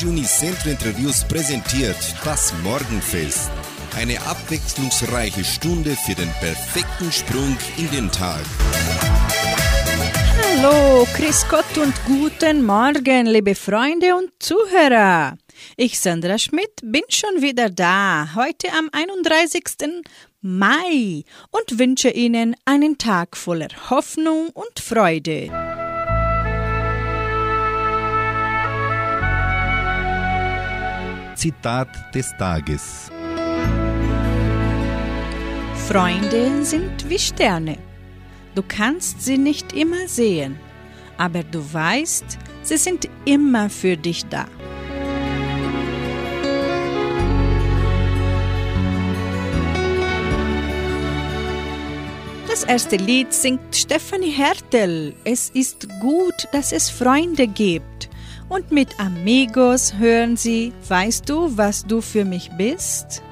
Radio Unicentro Interviews präsentiert das Morgenfest. Eine abwechslungsreiche Stunde für den perfekten Sprung in den Tag. Hallo, Chris Gott und guten Morgen, liebe Freunde und Zuhörer. Ich, Sandra Schmidt, bin schon wieder da, heute am 31. Mai und wünsche Ihnen einen Tag voller Hoffnung und Freude. Zitat des Tages. Freunde sind wie Sterne. Du kannst sie nicht immer sehen, aber du weißt, sie sind immer für dich da. Das erste Lied singt Stefanie Hertel. Es ist gut, dass es Freunde gibt. Und mit Amigos hören sie, weißt du, was du für mich bist?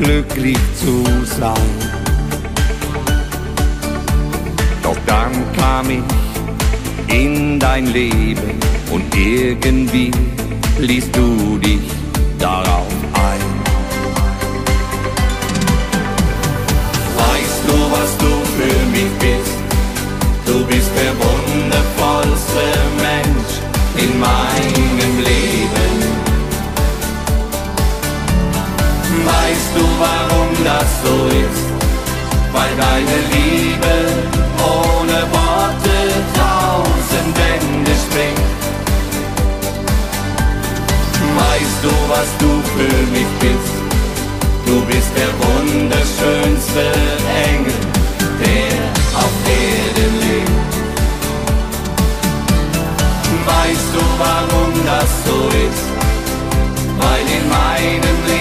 Glücklich zu sein. Doch dann kam ich in dein Leben und irgendwie ließt du dich darauf ein. Weißt du, was du für mich bist? Du bist der wundervollste Mensch in meinem das so ist? Weil deine Liebe ohne Worte tausend Wände springt. Weißt du, was du für mich bist? Du bist der wunderschönste Engel, der auf Erden lebt. Weißt du, warum das so ist? Weil in meinem Leben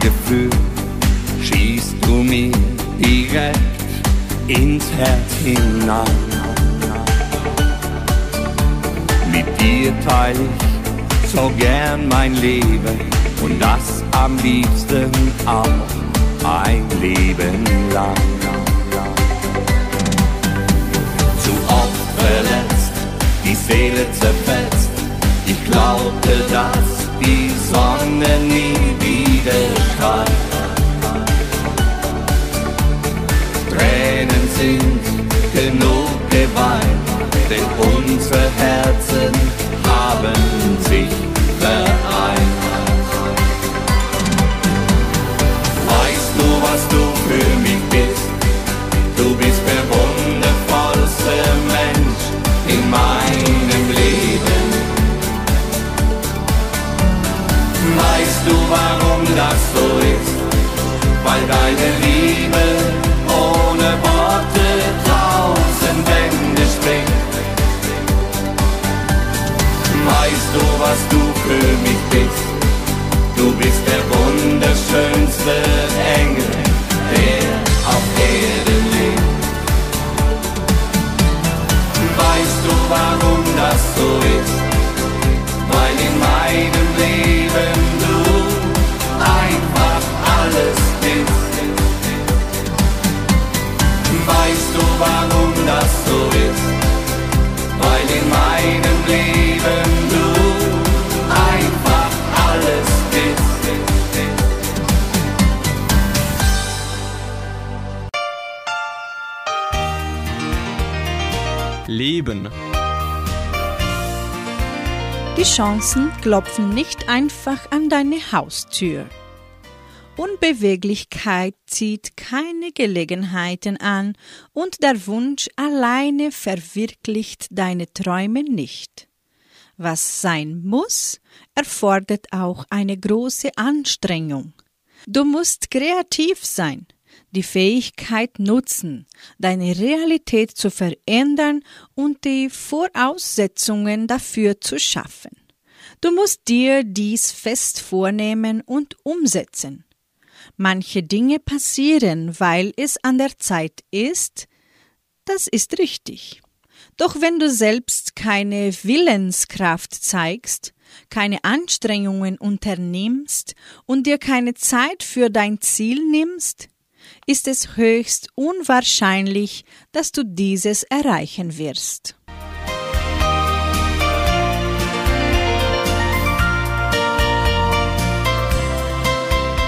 Gefühl schießt du mir direkt ins Herz hinein. Mit dir teile ich so gern mein Leben und das am liebsten auch ein Leben lang. Zu oft verletzt, die Seele zerfetzt, ich glaubte, dass die Sonne nie wieder strahlt. Tränen sind genug geweint, denn unsere Herzen haben klopfen nicht einfach an deine Haustür. Unbeweglichkeit zieht keine Gelegenheiten an und der Wunsch alleine verwirklicht deine Träume nicht. Was sein muss, erfordert auch eine große Anstrengung. Du musst kreativ sein, die Fähigkeit nutzen, deine Realität zu verändern und die Voraussetzungen dafür zu schaffen. Du musst dir dies fest vornehmen und umsetzen. Manche Dinge passieren, weil es an der Zeit ist, das ist richtig. Doch wenn du selbst keine Willenskraft zeigst, keine Anstrengungen unternimmst und dir keine Zeit für dein Ziel nimmst, ist es höchst unwahrscheinlich, dass du dieses erreichen wirst.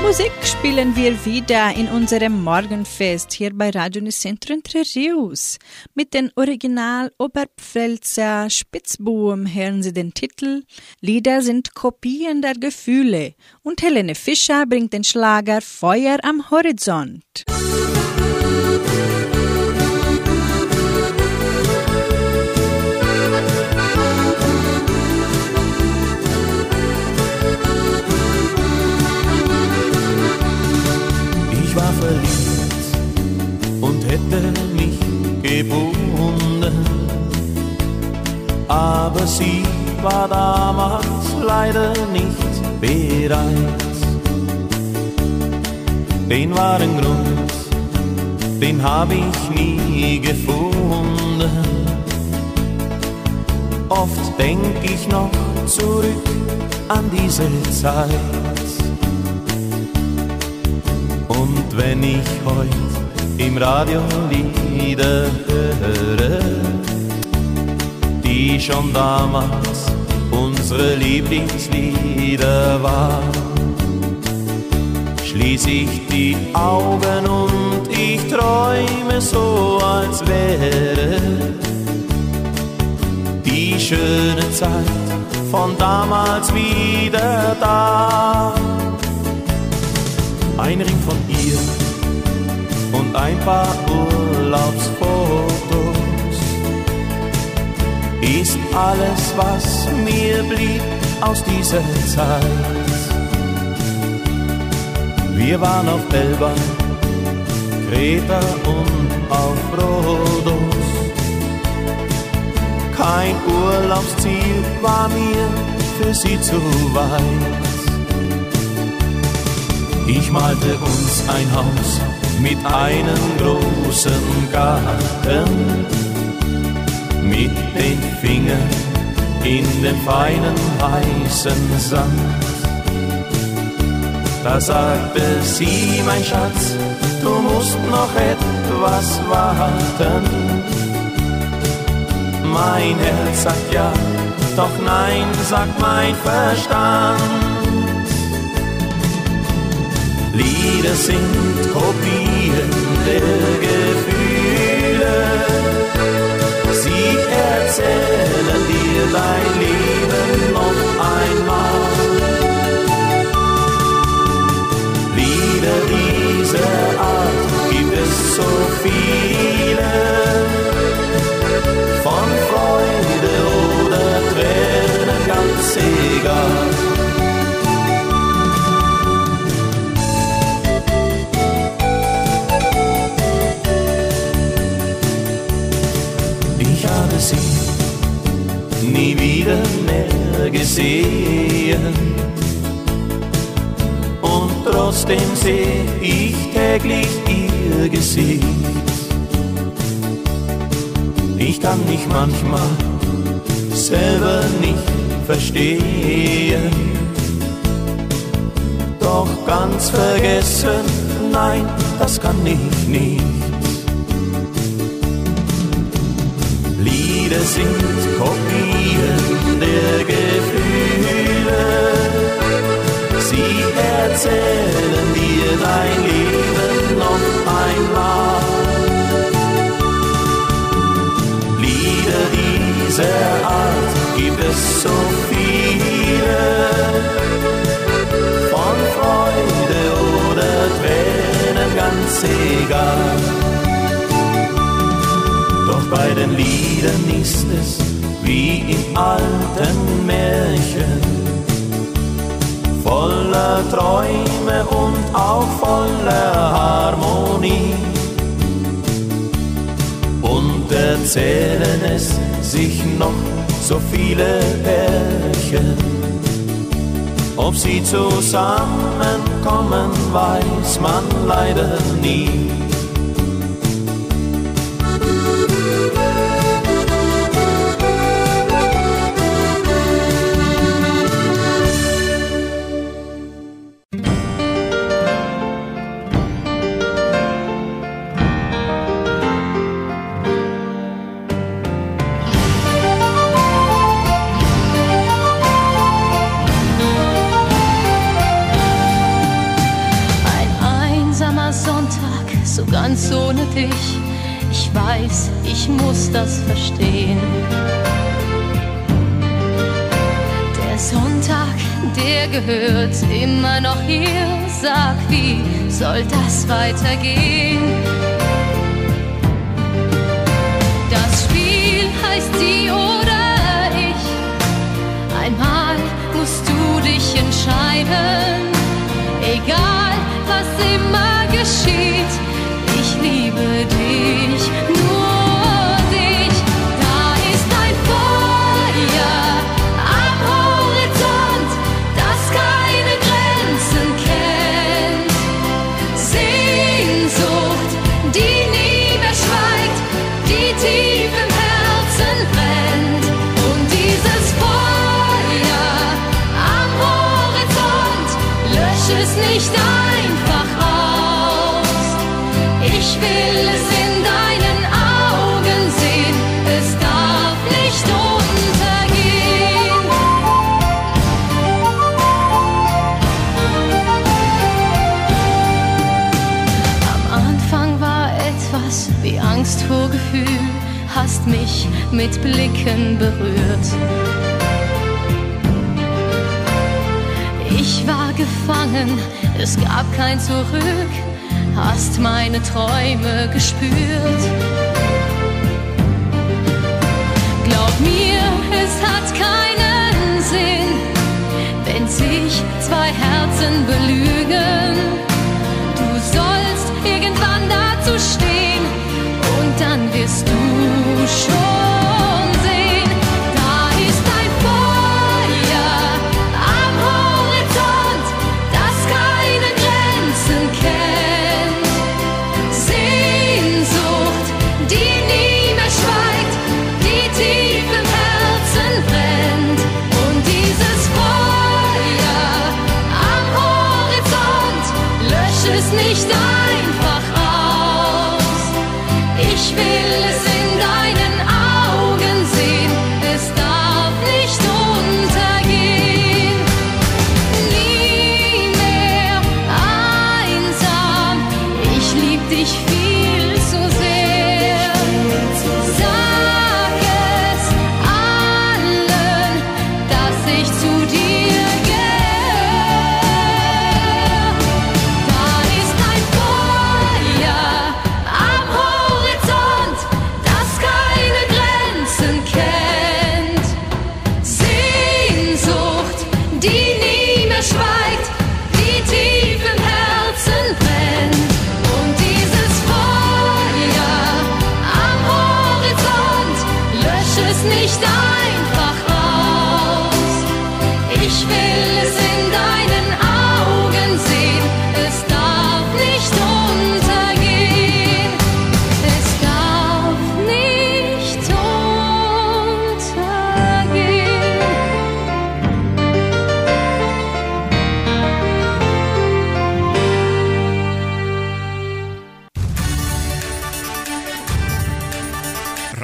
Musik spielen wir wieder in unserem Morgenfest hier bei Radio Nicentro Entre Rios. Mit den Original Oberpfälzer Spitzbuben hören Sie den Titel Lieder sind Kopien der Gefühle und Helene Fischer bringt den Schlager Feuer am Horizont. Ich mich gebunden, aber sie war damals leider nicht bereit. den wahren Grund, den hab ich nie gefunden. Oft denk ich noch zurück an diese Zeit. Und wenn ich heut im Radio Lieder höre, die schon damals unsere Lieblingslieder waren, schließ ich die Augen und ich träume so, als wäre die schöne Zeit von damals wieder da. Ein Ring von ihr ein paar Urlaubsfotos ist alles, was mir blieb aus dieser Zeit. Wir waren auf Elba, Kreta und auf Rhodos. Kein Urlaubsziel war mir für sie zu weit. Ich malte uns ein Haus mit einem großen Garten, mit den Fingern in den feinen weißen Sand. Da sagte sie, mein Schatz, du musst noch etwas warten. Mein Herz sagt ja, doch nein, sagt mein Verstand. Lieder sind Kopien der Gefühle. Sie erzählen dir dein Leben noch einmal. Lieder dieser Art gibt es so viele. Von Freude oder Tränen, ganz egal. Nie wieder mehr gesehen trotzdem seh ich täglich ihr Gesicht. Ich kann mich manchmal selber nicht verstehen, doch ganz vergessen, nein, das kann ich nicht. Lieder sind erzählen dir dein Leben noch einmal. Lieder dieser Art gibt es so viele. Von Freude oder Tränen ganz egal. Doch bei den Liedern ist es wie in alten Märchen voller Träume und auch voller Harmonie. Und erzählen es sich noch so viele Pärchen. Ob sie zusammenkommen, weiß man leider nie. Das verstehen. Der Sonntag, der gehört immer noch hier. Sag, wie soll das weitergehen? Das Spiel heißt sie oder ich. Einmal musst du dich entscheiden. Egal, was immer geschieht, ich liebe dich. Hast mich mit Blicken berührt. Ich war gefangen, es gab kein Zurück, hast meine Träume gespürt. Glaub mir, es hat keinen Sinn, wenn sich zwei Herzen belügen.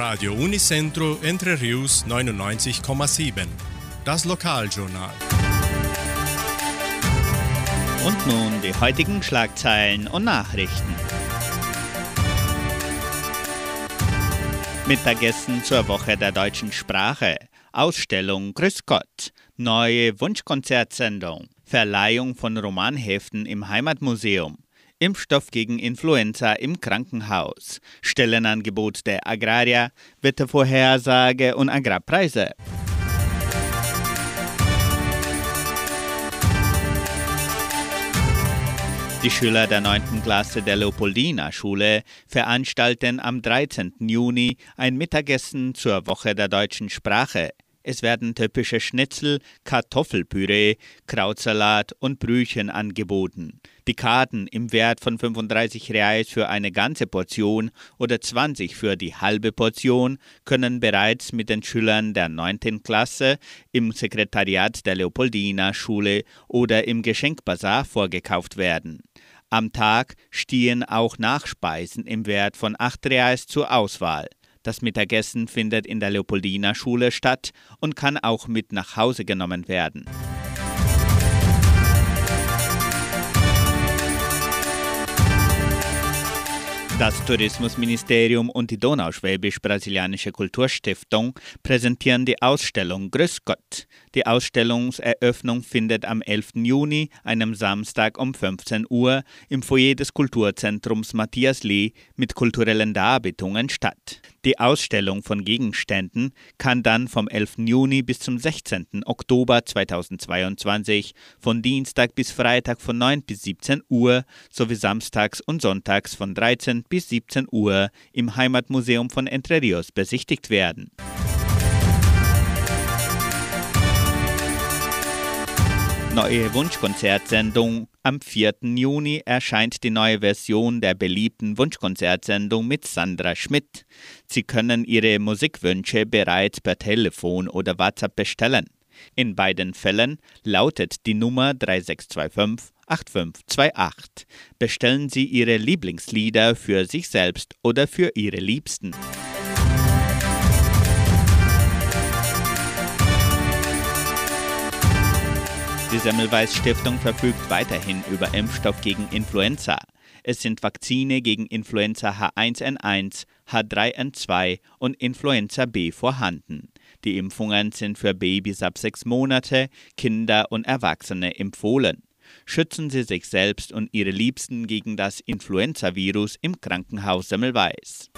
Radio Unicentro Entre Rius 99,7. Das Lokaljournal. Und nun die heutigen Schlagzeilen und Nachrichten. Mittagessen zur Woche der deutschen Sprache. Ausstellung Grüß Gott. Neue Wunschkonzertsendung. Verleihung von Romanheften im Heimatmuseum. Impfstoff gegen Influenza im Krankenhaus. Stellenangebot der Agraria. Wettervorhersage und Agrarpreise. Die Schüler der 9. Klasse der Leopoldina Schule veranstalten am 13. Juni ein Mittagessen zur Woche der deutschen Sprache. Es werden typische Schnitzel, Kartoffelpüree, Krautsalat und Brüchen angeboten. Die Karten im Wert von 35 Reais für eine ganze Portion oder 20 für die halbe Portion können bereits mit den Schülern der 9. Klasse im Sekretariat der Leopoldina Schule oder im Geschenkbazar vorgekauft werden. Am Tag stehen auch Nachspeisen im Wert von 8 Reais zur Auswahl. Das Mittagessen findet in der Leopoldina Schule statt und kann auch mit nach Hause genommen werden. Das Tourismusministerium und die Donauschwäbisch-Brasilianische Kulturstiftung präsentieren die Ausstellung Grüß Gott. Die Ausstellungseröffnung findet am 11. Juni, einem Samstag um 15 Uhr, im Foyer des Kulturzentrums Matthias Lee mit kulturellen Darbietungen statt. Die Ausstellung von Gegenständen kann dann vom 11. Juni bis zum 16. Oktober 2022 von Dienstag bis Freitag von 9 bis 17 Uhr sowie samstags und sonntags von 13 bis 17 Uhr im Heimatmuseum von Entre Rios besichtigt werden. Neue Wunschkonzertsendung. Am 4. Juni erscheint die neue Version der beliebten Wunschkonzertsendung mit Sandra Schmidt. Sie können Ihre Musikwünsche bereits per Telefon oder WhatsApp bestellen. In beiden Fällen lautet die Nummer 3625 8528. Bestellen Sie Ihre Lieblingslieder für sich selbst oder für Ihre Liebsten. Die Semmelweis Stiftung verfügt weiterhin über Impfstoff gegen Influenza. Es sind Vakzine gegen Influenza H1N1, H3N2 und Influenza B vorhanden. Die Impfungen sind für Babys ab sechs Monate, Kinder und Erwachsene empfohlen. Schützen Sie sich selbst und Ihre Liebsten gegen das Influenzavirus im Krankenhaus Semmelweis.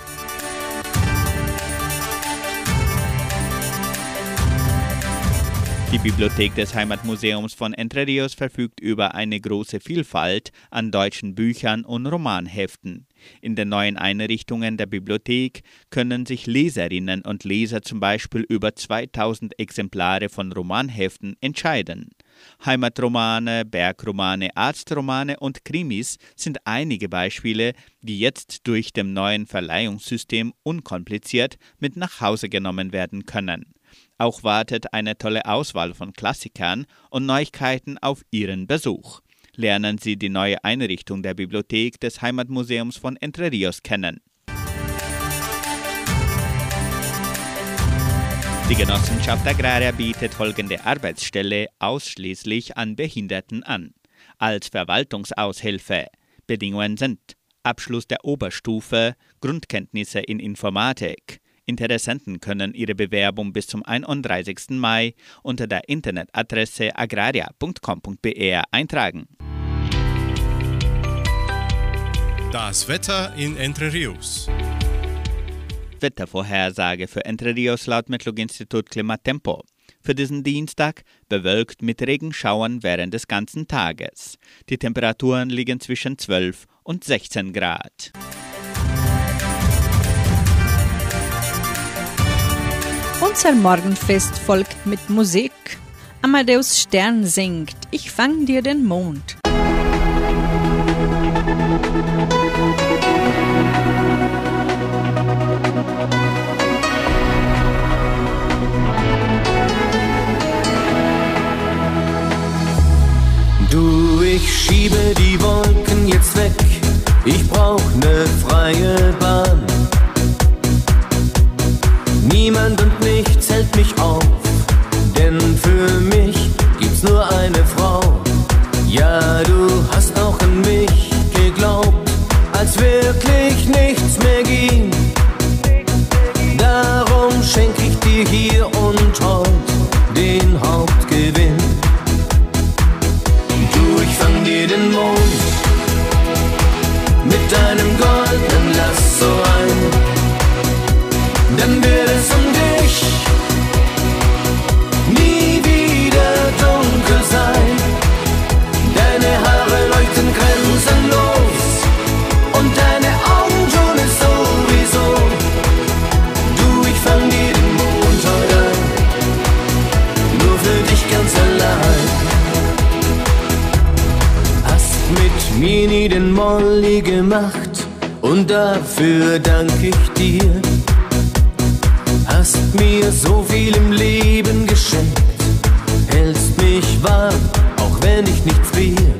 Die Bibliothek des Heimatmuseums von Entre Rios verfügt über eine große Vielfalt an deutschen Büchern und Romanheften. In den neuen Einrichtungen der Bibliothek können sich Leserinnen und Leser zum Beispiel über 2000 Exemplare von Romanheften entscheiden. Heimatromane, Bergromane, Arztromane und Krimis sind einige Beispiele, die jetzt durch dem neuen Verleihungssystem unkompliziert mit nach Hause genommen werden können. Auch wartet eine tolle Auswahl von Klassikern und Neuigkeiten auf Ihren Besuch. Lernen Sie die neue Einrichtung der Bibliothek des Heimatmuseums von Entre Rios kennen. Die Genossenschaft Agraria bietet folgende Arbeitsstelle ausschließlich an Behinderten an. Als Verwaltungsaushilfe. Bedingungen sind Abschluss der Oberstufe, Grundkenntnisse in Informatik, Interessenten können ihre Bewerbung bis zum 31. Mai unter der Internetadresse agraria.com.br eintragen. Das Wetter in Entre Rios. Wettervorhersage für Entre Rios laut Metlog-Institut Klimatempo. Für diesen Dienstag bewölkt mit Regenschauern während des ganzen Tages. Die Temperaturen liegen zwischen 12 und 16 Grad. Unser Morgenfest folgt mit Musik. Amadeus Stern singt Ich fang dir den Mond. Du, ich schiebe die Wolken jetzt weg. Ich brauch ne freie Bahn. Niemand und nichts hält mich auf, denn für mich gibt's nur eine Frau. Ja, du hast auch an mich geglaubt, als wirklich nichts mehr ging. Darum schenk ich dir hier und heut den Hauptgewinn. Du, ich fang dir den Mond mit deinem goldenen Lasso ein dann gemacht und dafür dank ich dir hast mir so viel im Leben geschenkt, hältst mich warm, auch wenn ich nicht friere.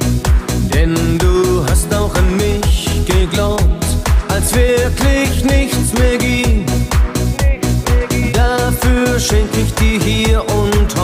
Denn du hast auch an mich geglaubt, als wirklich nichts mehr ging. Dafür schenk ich dir hier und heut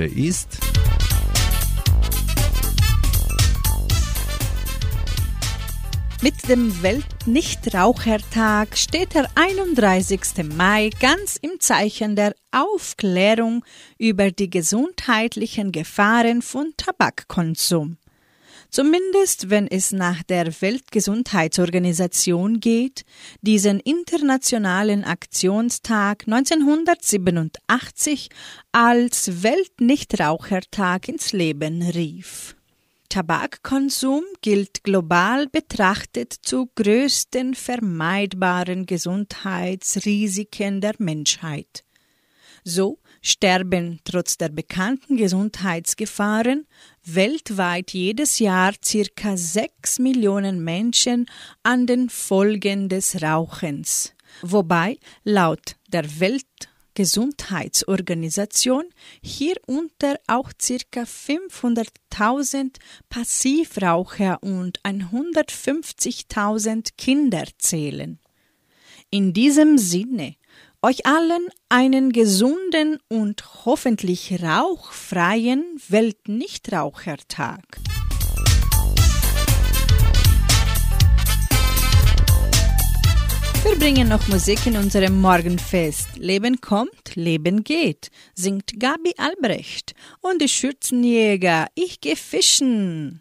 Heute ist Mit dem Weltnichtrauchertag steht der 31. Mai ganz im Zeichen der Aufklärung über die gesundheitlichen Gefahren von Tabakkonsum. Zumindest wenn es nach der Weltgesundheitsorganisation geht, diesen internationalen Aktionstag 1987 als Weltnichtrauchertag ins Leben rief. Tabakkonsum gilt global betrachtet zu größten vermeidbaren Gesundheitsrisiken der Menschheit. So sterben trotz der bekannten Gesundheitsgefahren weltweit jedes Jahr circa sechs Millionen Menschen an den Folgen des Rauchens, wobei laut der Welt Gesundheitsorganisation hierunter auch ca. 500.000 Passivraucher und 150.000 Kinder zählen. In diesem Sinne euch allen einen gesunden und hoffentlich rauchfreien Weltnichtrauchertag. Wir bringen noch Musik in unserem Morgenfest. Leben kommt, Leben geht, singt Gabi Albrecht. Und die Schürzenjäger, ich geh fischen.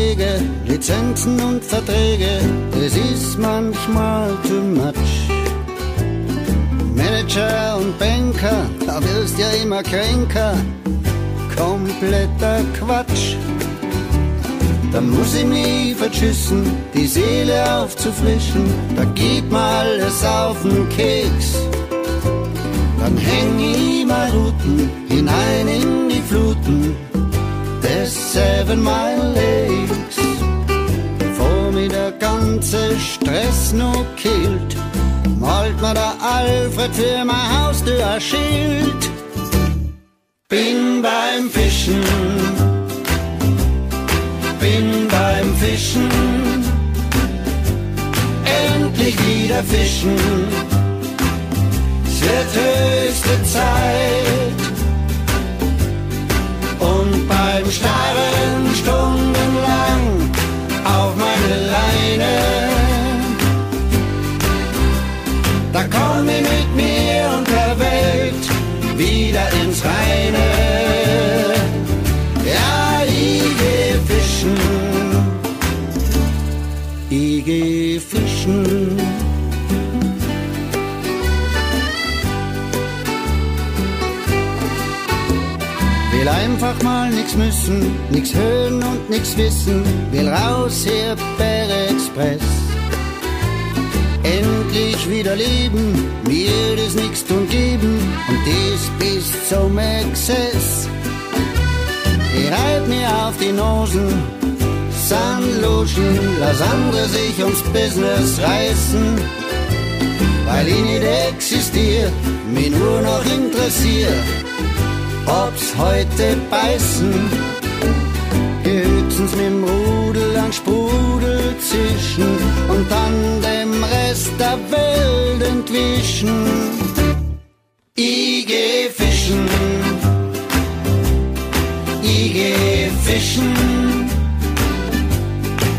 Belege, Lizenzen und Verträge, es ist manchmal too much. Manager und Banker, da wirst ja immer kränker, kompletter Quatsch. Dann muss ich mich verschissen, die Seele aufzufrischen, da geht mal alles auf den Keks. Dann häng ich mal Routen hinein in die Fluten des Seven Mile Lakes. Bevor mir der ganze Stress nur killt, malt mir der Alfred für mein Haustür ein Schild. Bin beim Fischen, bin beim Fischen, endlich wieder fischen. Es wird höchste Zeit beim Starren stundenlang auf meine Leine. Da komm ich mit mir und der Welt wieder ins Reine. Ja, ich geh fischen, ich geh fischen. Einfach mal nix müssen, nix hören und nix wissen, will raus hier per Express. Endlich wieder leben, mir das nix tun geben und dies bis zum Exzess. Ich reib mir auf die Nosen, Sunlotion, lass andere sich ums Business reißen. Weil ich nicht existier, mich nur noch interessiert ob's heute beißen. Höchstens mit dem Rudel an Sprudel zischen und dann dem Rest der Welt entwischen. Ich geh fischen, ich geh fischen,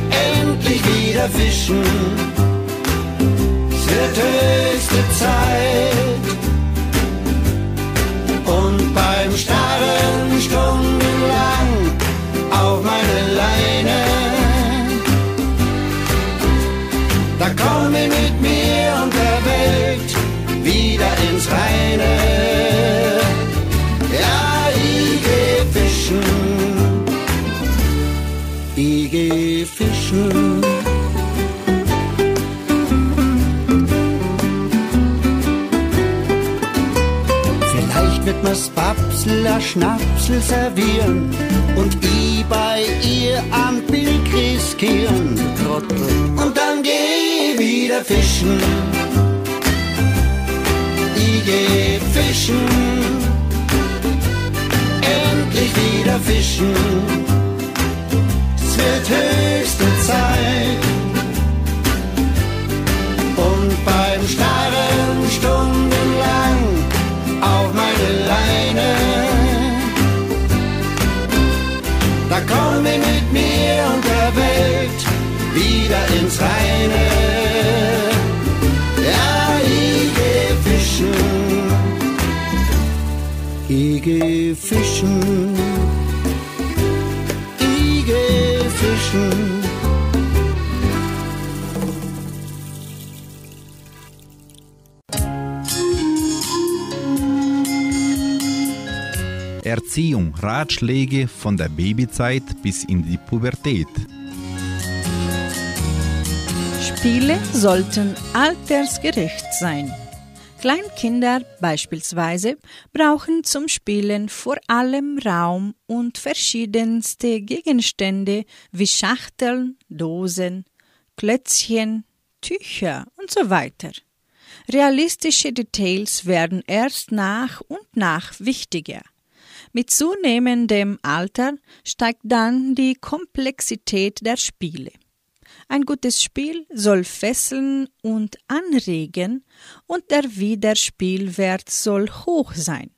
endlich wieder fischen. Es wird höchste Zeit und beim Babsel a Schnapsel servieren und ich bei ihr am Bild riskieren. Trottel. Und dann geh wieder fischen. Ich geh fischen. Endlich wieder fischen. Es wird höchste Zeit. Und beim Starren stundenlang wieder ins Reine. Ja, ich geh fischen, ich geh fischen, ich geh fischen. Erziehung, Ratschläge von der Babyzeit bis in die Pubertät. Spiele sollten altersgerecht sein. Kleinkinder beispielsweise brauchen zum Spielen vor allem Raum und verschiedenste Gegenstände wie Schachteln, Dosen, Klötzchen, Tücher und so weiter. Realistische Details werden erst nach und nach wichtiger. Mit zunehmendem Alter steigt dann die Komplexität der Spiele. Ein gutes Spiel soll fesseln und anregen und der Wiederspielwert soll hoch sein.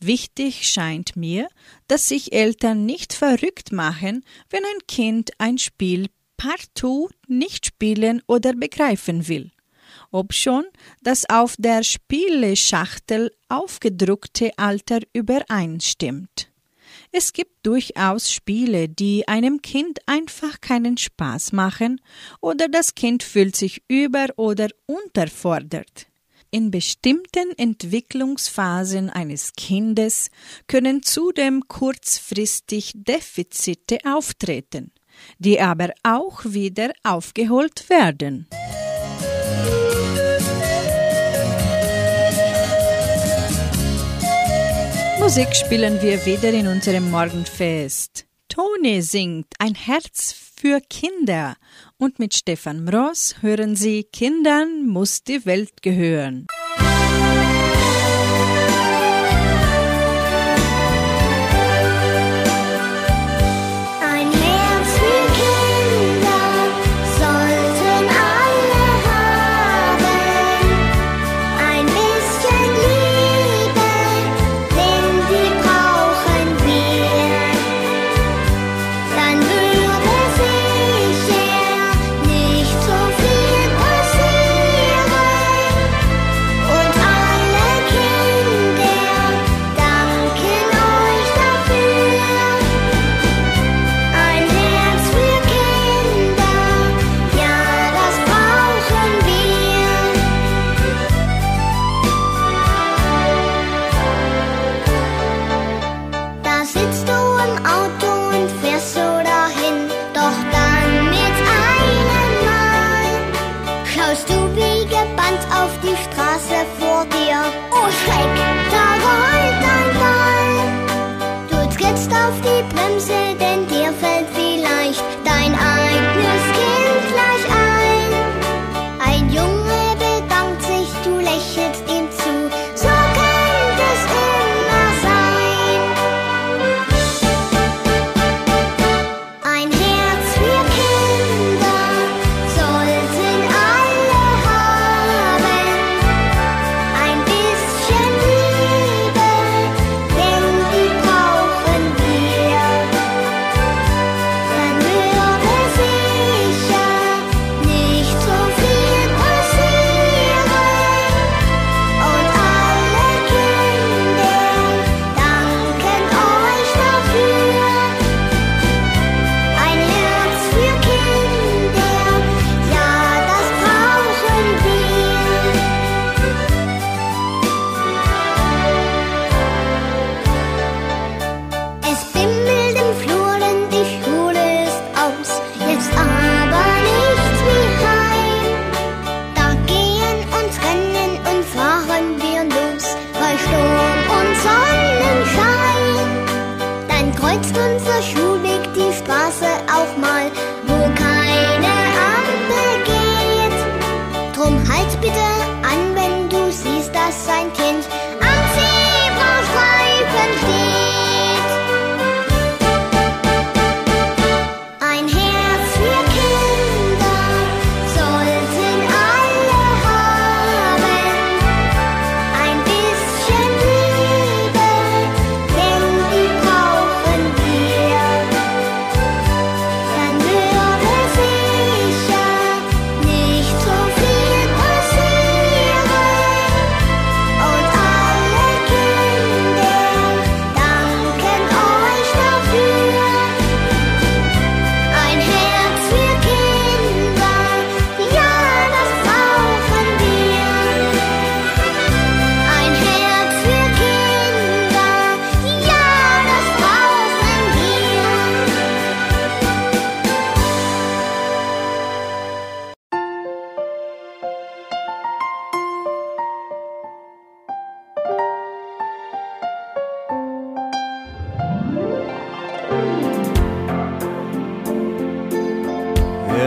Wichtig scheint mir, dass sich Eltern nicht verrückt machen, wenn ein Kind ein Spiel partout nicht spielen oder begreifen will obschon das auf der Spieleschachtel aufgedruckte Alter übereinstimmt. Es gibt durchaus Spiele, die einem Kind einfach keinen Spaß machen oder das Kind fühlt sich über- oder unterfordert. In bestimmten Entwicklungsphasen eines Kindes können zudem kurzfristig Defizite auftreten, die aber auch wieder aufgeholt werden. Musik spielen wir wieder in unserem Morgenfest. Toni singt Ein Herz für Kinder. Und mit Stefan Mross hören Sie Kindern muss die Welt gehören.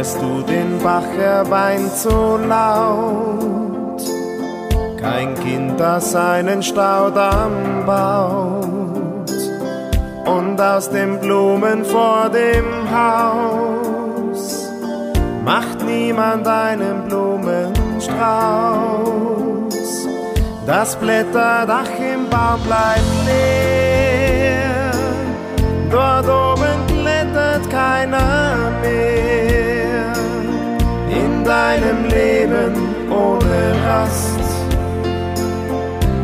lässt du den Bach erweint so laut. Kein Kind, das einen Staudamm baut. Und aus den Blumen vor dem Haus macht niemand einen Blumenstrauß. Das Blätterdach im Baum bleibt leer. Dort oben klettert keiner mehr deinem Leben ohne Rast,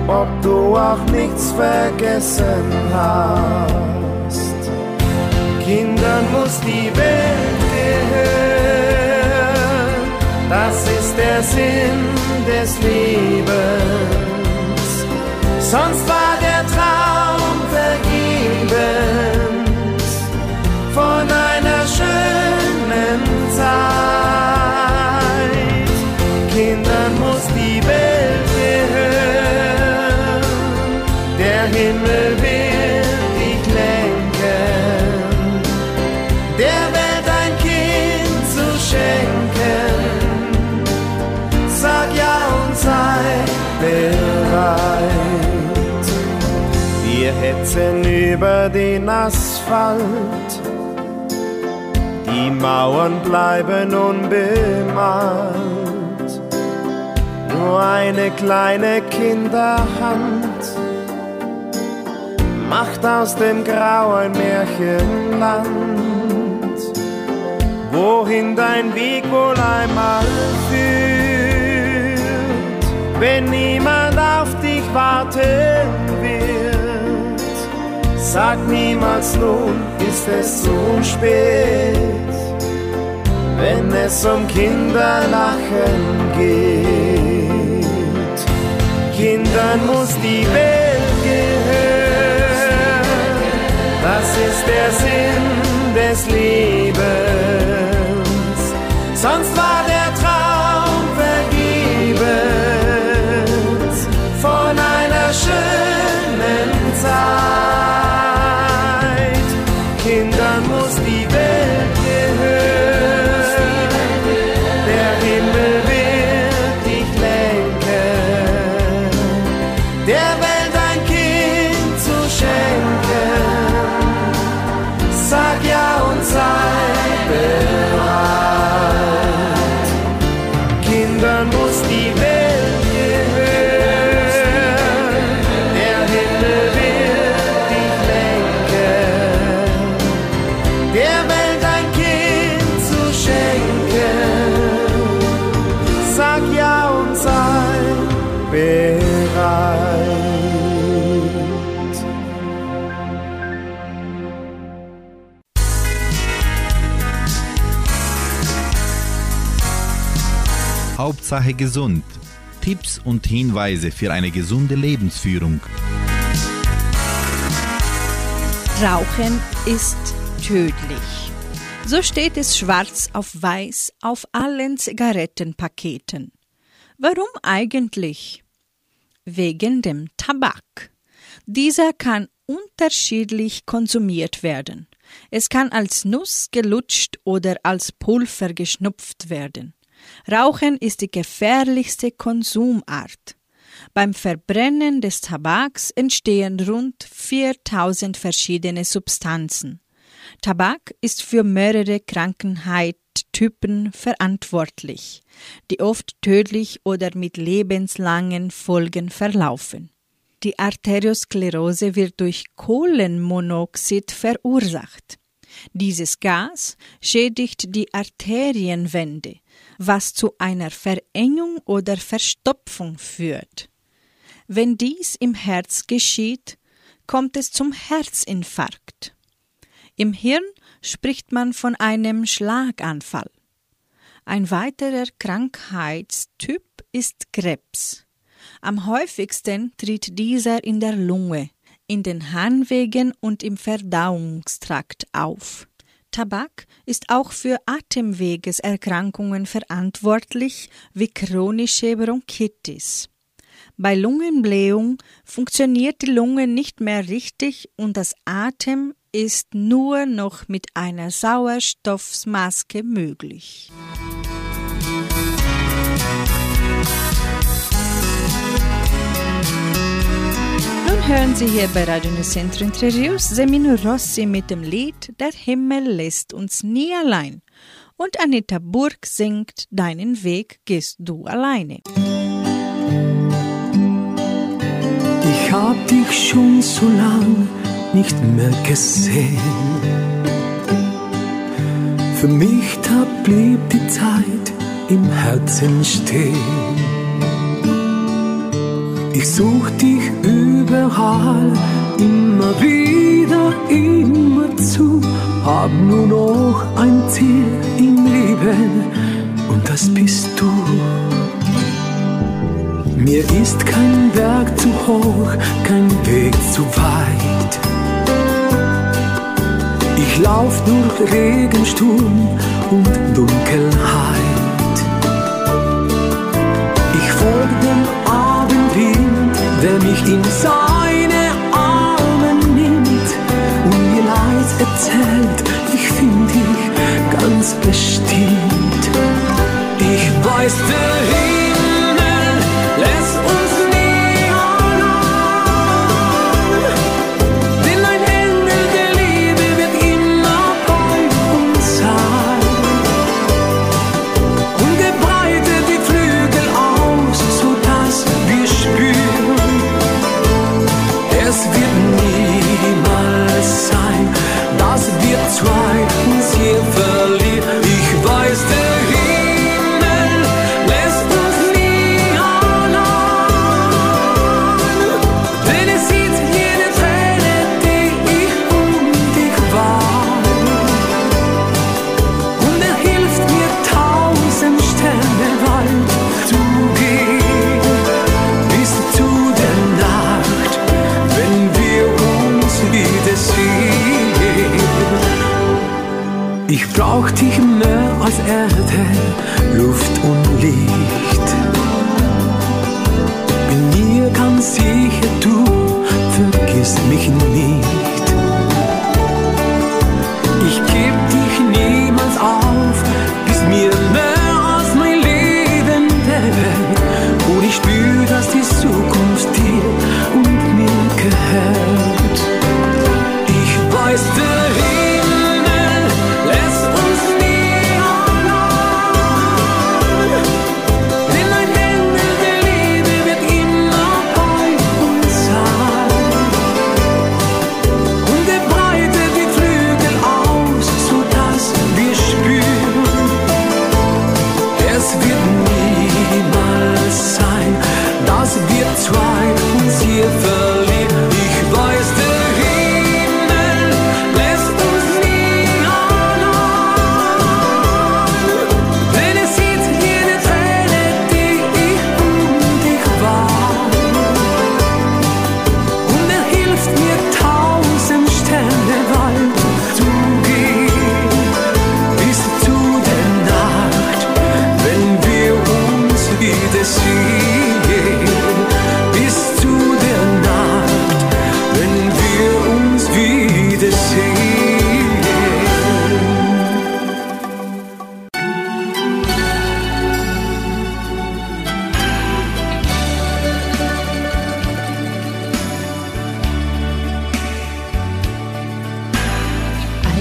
ob du auch nichts vergessen hast. Kindern muss die Welt gehören, das ist der Sinn des Lebens. Sonst war der Hetzen über den Asphalt, die Mauern bleiben unbemalt. Nur eine kleine Kinderhand macht aus dem Grau ein Märchenland. Wohin dein Weg wohl einmal führt, wenn niemand auf dich warten wird. Sag niemals nun, ist es zu spät, wenn es um Kinderlachen geht. Kindern muss die Welt gehören, das ist der Sinn des Lebens. Sonst Hauptsache gesund. Tipps und Hinweise für eine gesunde Lebensführung. Rauchen ist tödlich. So steht es schwarz auf weiß auf allen Zigarettenpaketen. Warum eigentlich? Wegen dem Tabak. Dieser kann unterschiedlich konsumiert werden. Es kann als Nuss gelutscht oder als Pulver geschnupft werden. Rauchen ist die gefährlichste Konsumart. Beim Verbrennen des Tabaks entstehen rund 4000 verschiedene Substanzen. Tabak ist für mehrere Krankheitstypen verantwortlich, die oft tödlich oder mit lebenslangen Folgen verlaufen. Die Arteriosklerose wird durch Kohlenmonoxid verursacht. Dieses Gas schädigt die Arterienwände, was zu einer Verengung oder Verstopfung führt. Wenn dies im Herz geschieht, kommt es zum Herzinfarkt. Im Hirn spricht man von einem Schlaganfall. Ein weiterer Krankheitstyp ist Krebs. Am häufigsten tritt dieser in der Lunge, in den Harnwegen und im Verdauungstrakt auf. Tabak ist auch für Atemwegeserkrankungen verantwortlich, wie chronische Bronchitis. Bei Lungenblähung funktioniert die Lunge nicht mehr richtig und das Atem ist nur noch mit einer Sauerstoffmaske möglich. Nun hören Sie hier bei Radio Nicentro Entre Semino Rossi mit dem Lied Der Himmel lässt uns nie allein. Und Anita Burg singt Deinen Weg gehst du alleine. Ich hab dich schon so lang nicht mehr gesehen. Für mich da blieb die Zeit im Herzen stehen. Ich such dich überall, immer wieder, immer zu. Hab nur noch ein Ziel im Leben und das bist du. Mir ist kein Berg zu hoch, kein Weg zu weit. Ich lauf durch Regensturm und Dunkelheit. mich in seine Arme nimmt und mir leid erzählt, ich finde dich ganz bestimmt. Ich weiß, der Himmel braucht ich mehr als Erde, Luft und Licht.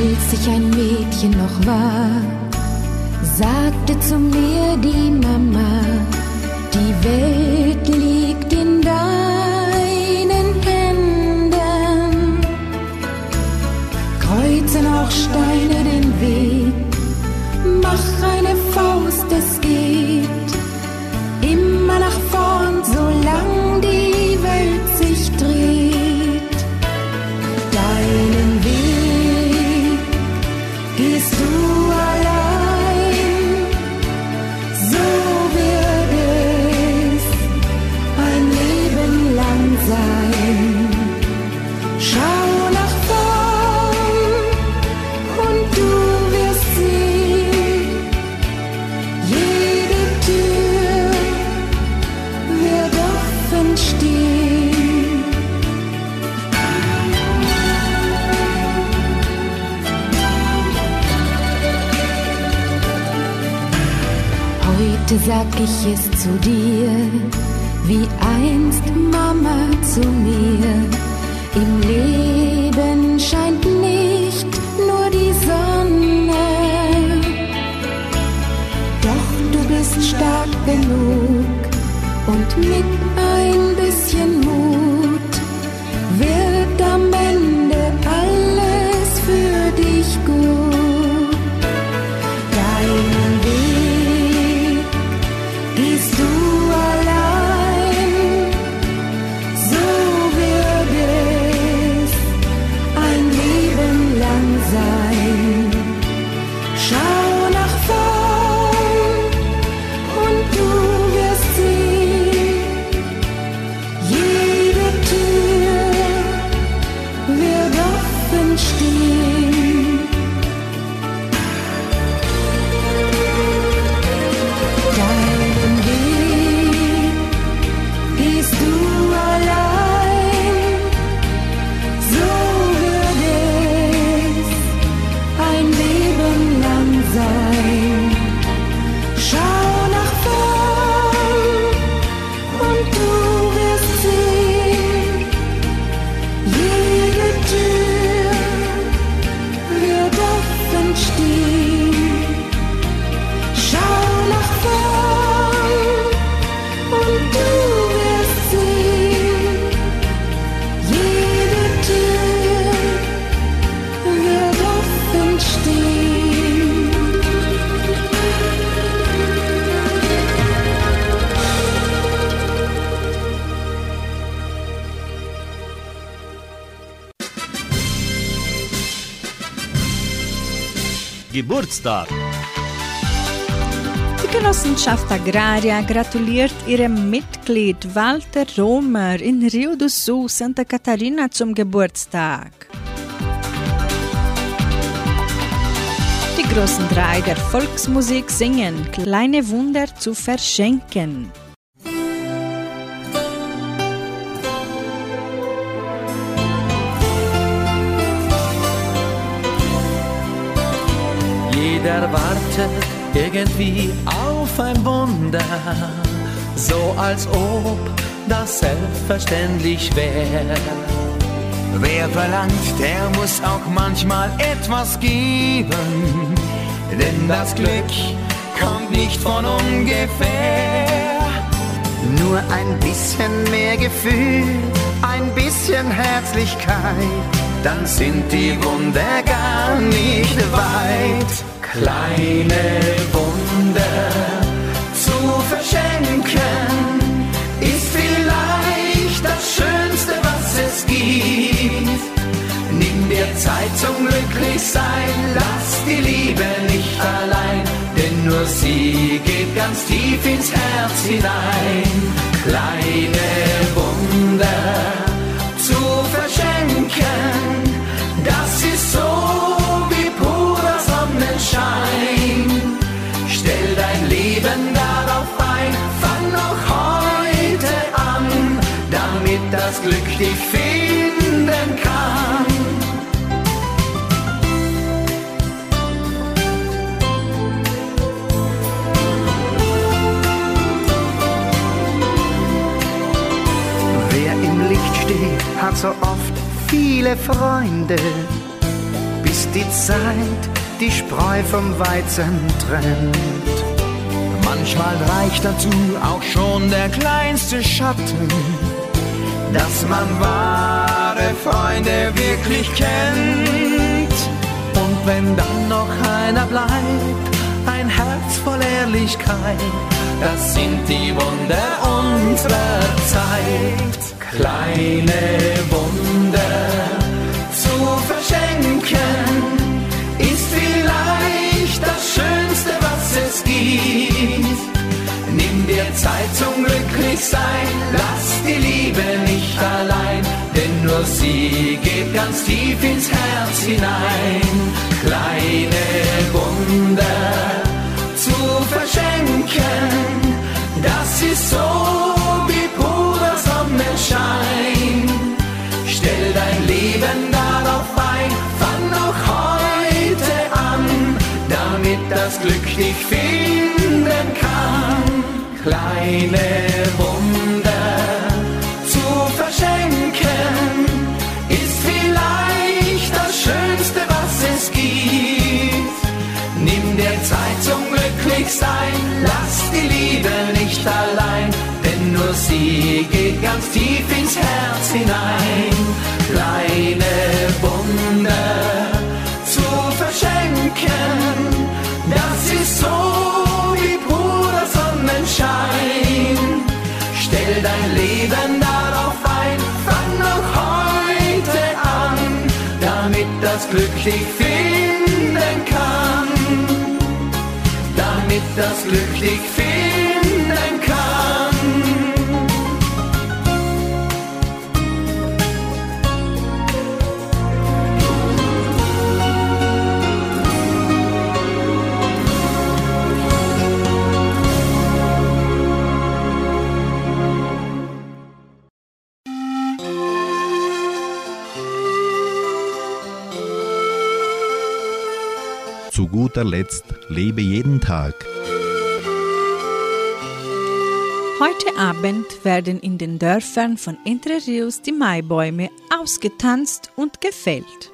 als ich ein Mädchen noch war, sagte zu mir die Mama, die Welt liegt in deinen Händen. Kreuzen auch Steine den Weg. sag ich es zu dir, wie einst Mama zu mir. Im Leben scheint nicht nur die Sonne, doch du bist stark genug und mit Geburtstag. Die Genossenschaft Agraria gratuliert ihrem Mitglied Walter Romer in Rio do Sul, Santa Catarina zum Geburtstag. Die großen drei der Volksmusik singen Kleine Wunder zu verschenken. Jeder wartet irgendwie auf ein Wunder, so als ob das selbstverständlich wäre. Wer verlangt, der muss auch manchmal etwas geben, denn das Glück kommt nicht von ungefähr. Nur ein bisschen mehr Gefühl, ein bisschen Herzlichkeit, dann sind die Wunder gar nicht weit. Kleine Wunder zu verschenken ist vielleicht das Schönste, was es gibt. Nimm dir Zeit zum Glücklichsein, lass die Liebe nicht allein, denn nur sie geht ganz tief ins Herz hinein. Kleine Wunder zu verschenken, das ist so Stell dein Leben darauf ein, fang noch heute an, damit das Glück dich finden kann. Wer im Licht steht, hat so oft viele Freunde, bis die Zeit die Spreu vom Weizen trennt. Manchmal reicht dazu auch schon der kleinste Schatten, dass man wahre Freunde wirklich kennt. Und wenn dann noch einer bleibt, ein Herz voll Ehrlichkeit, das sind die Wunder unserer Zeit. Kleine Wunder Glücklichsein, lass die Liebe nicht allein, denn nur sie geht ganz tief ins Herz hinein. Kleine Wunder zu verschenken, das ist so wie purer Sonnenschein. Stell dein Leben darauf ein, fang noch heute an, damit das Glück dich finden kann. Kleine Glücklichsein, lass die Liebe nicht allein, denn nur sie geht ganz tief ins Herz hinein. Kleine Wunder zu verschenken, das ist so wie purer Sonnenschein. Stell dein Leben darauf ein, fang noch heute an, damit das Glück dich finden kann. Damit das Glück dich finden kann. Zu guter Letzt lebe jeden Tag. Heute Abend werden in den Dörfern von Entre Rios die Maibäume ausgetanzt und gefällt.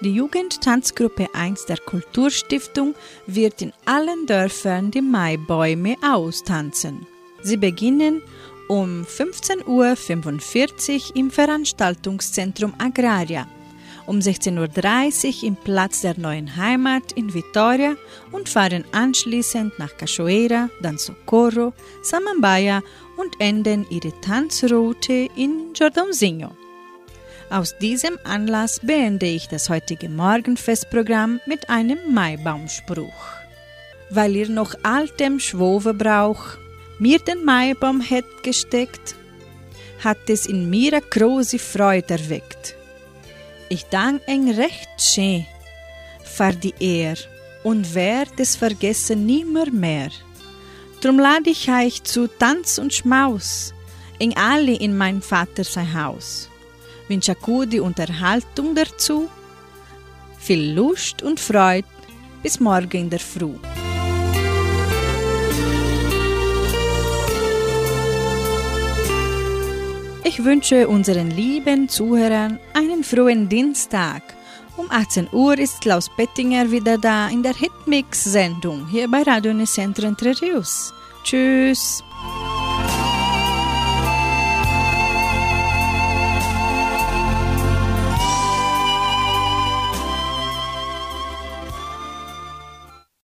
Die Jugendtanzgruppe 1 der Kulturstiftung wird in allen Dörfern die Maibäume austanzen. Sie beginnen um 15.45 Uhr im Veranstaltungszentrum Agraria, um 16.30 Uhr im Platz der neuen Heimat in Vitoria und fahren anschließend nach Cachoeira, dann Socorro, Samambaia und enden ihre Tanzroute in Jordãozinho. Aus diesem Anlass beende ich das heutige Morgenfestprogramm mit einem Maibaumspruch. Weil ihr noch altem Schwobe brauch, mir den Maibaum het gesteckt, hat es in mir a große Freude erweckt. Ich dank eng recht schön für die Ehr und werd es vergessen nimmer mehr. Drum lade ich euch zu Tanz und Schmaus, in alle in mein Vater sein Haus. Wünsche gute Unterhaltung dazu, viel Lust und Freude bis morgen in der Früh. Ich wünsche unseren lieben Zuhörern einen frohen Dienstag. Um 18 Uhr ist Klaus Bettinger wieder da in der Hitmix-Sendung hier bei Radio Nicentro Entre Rios. Tschüss!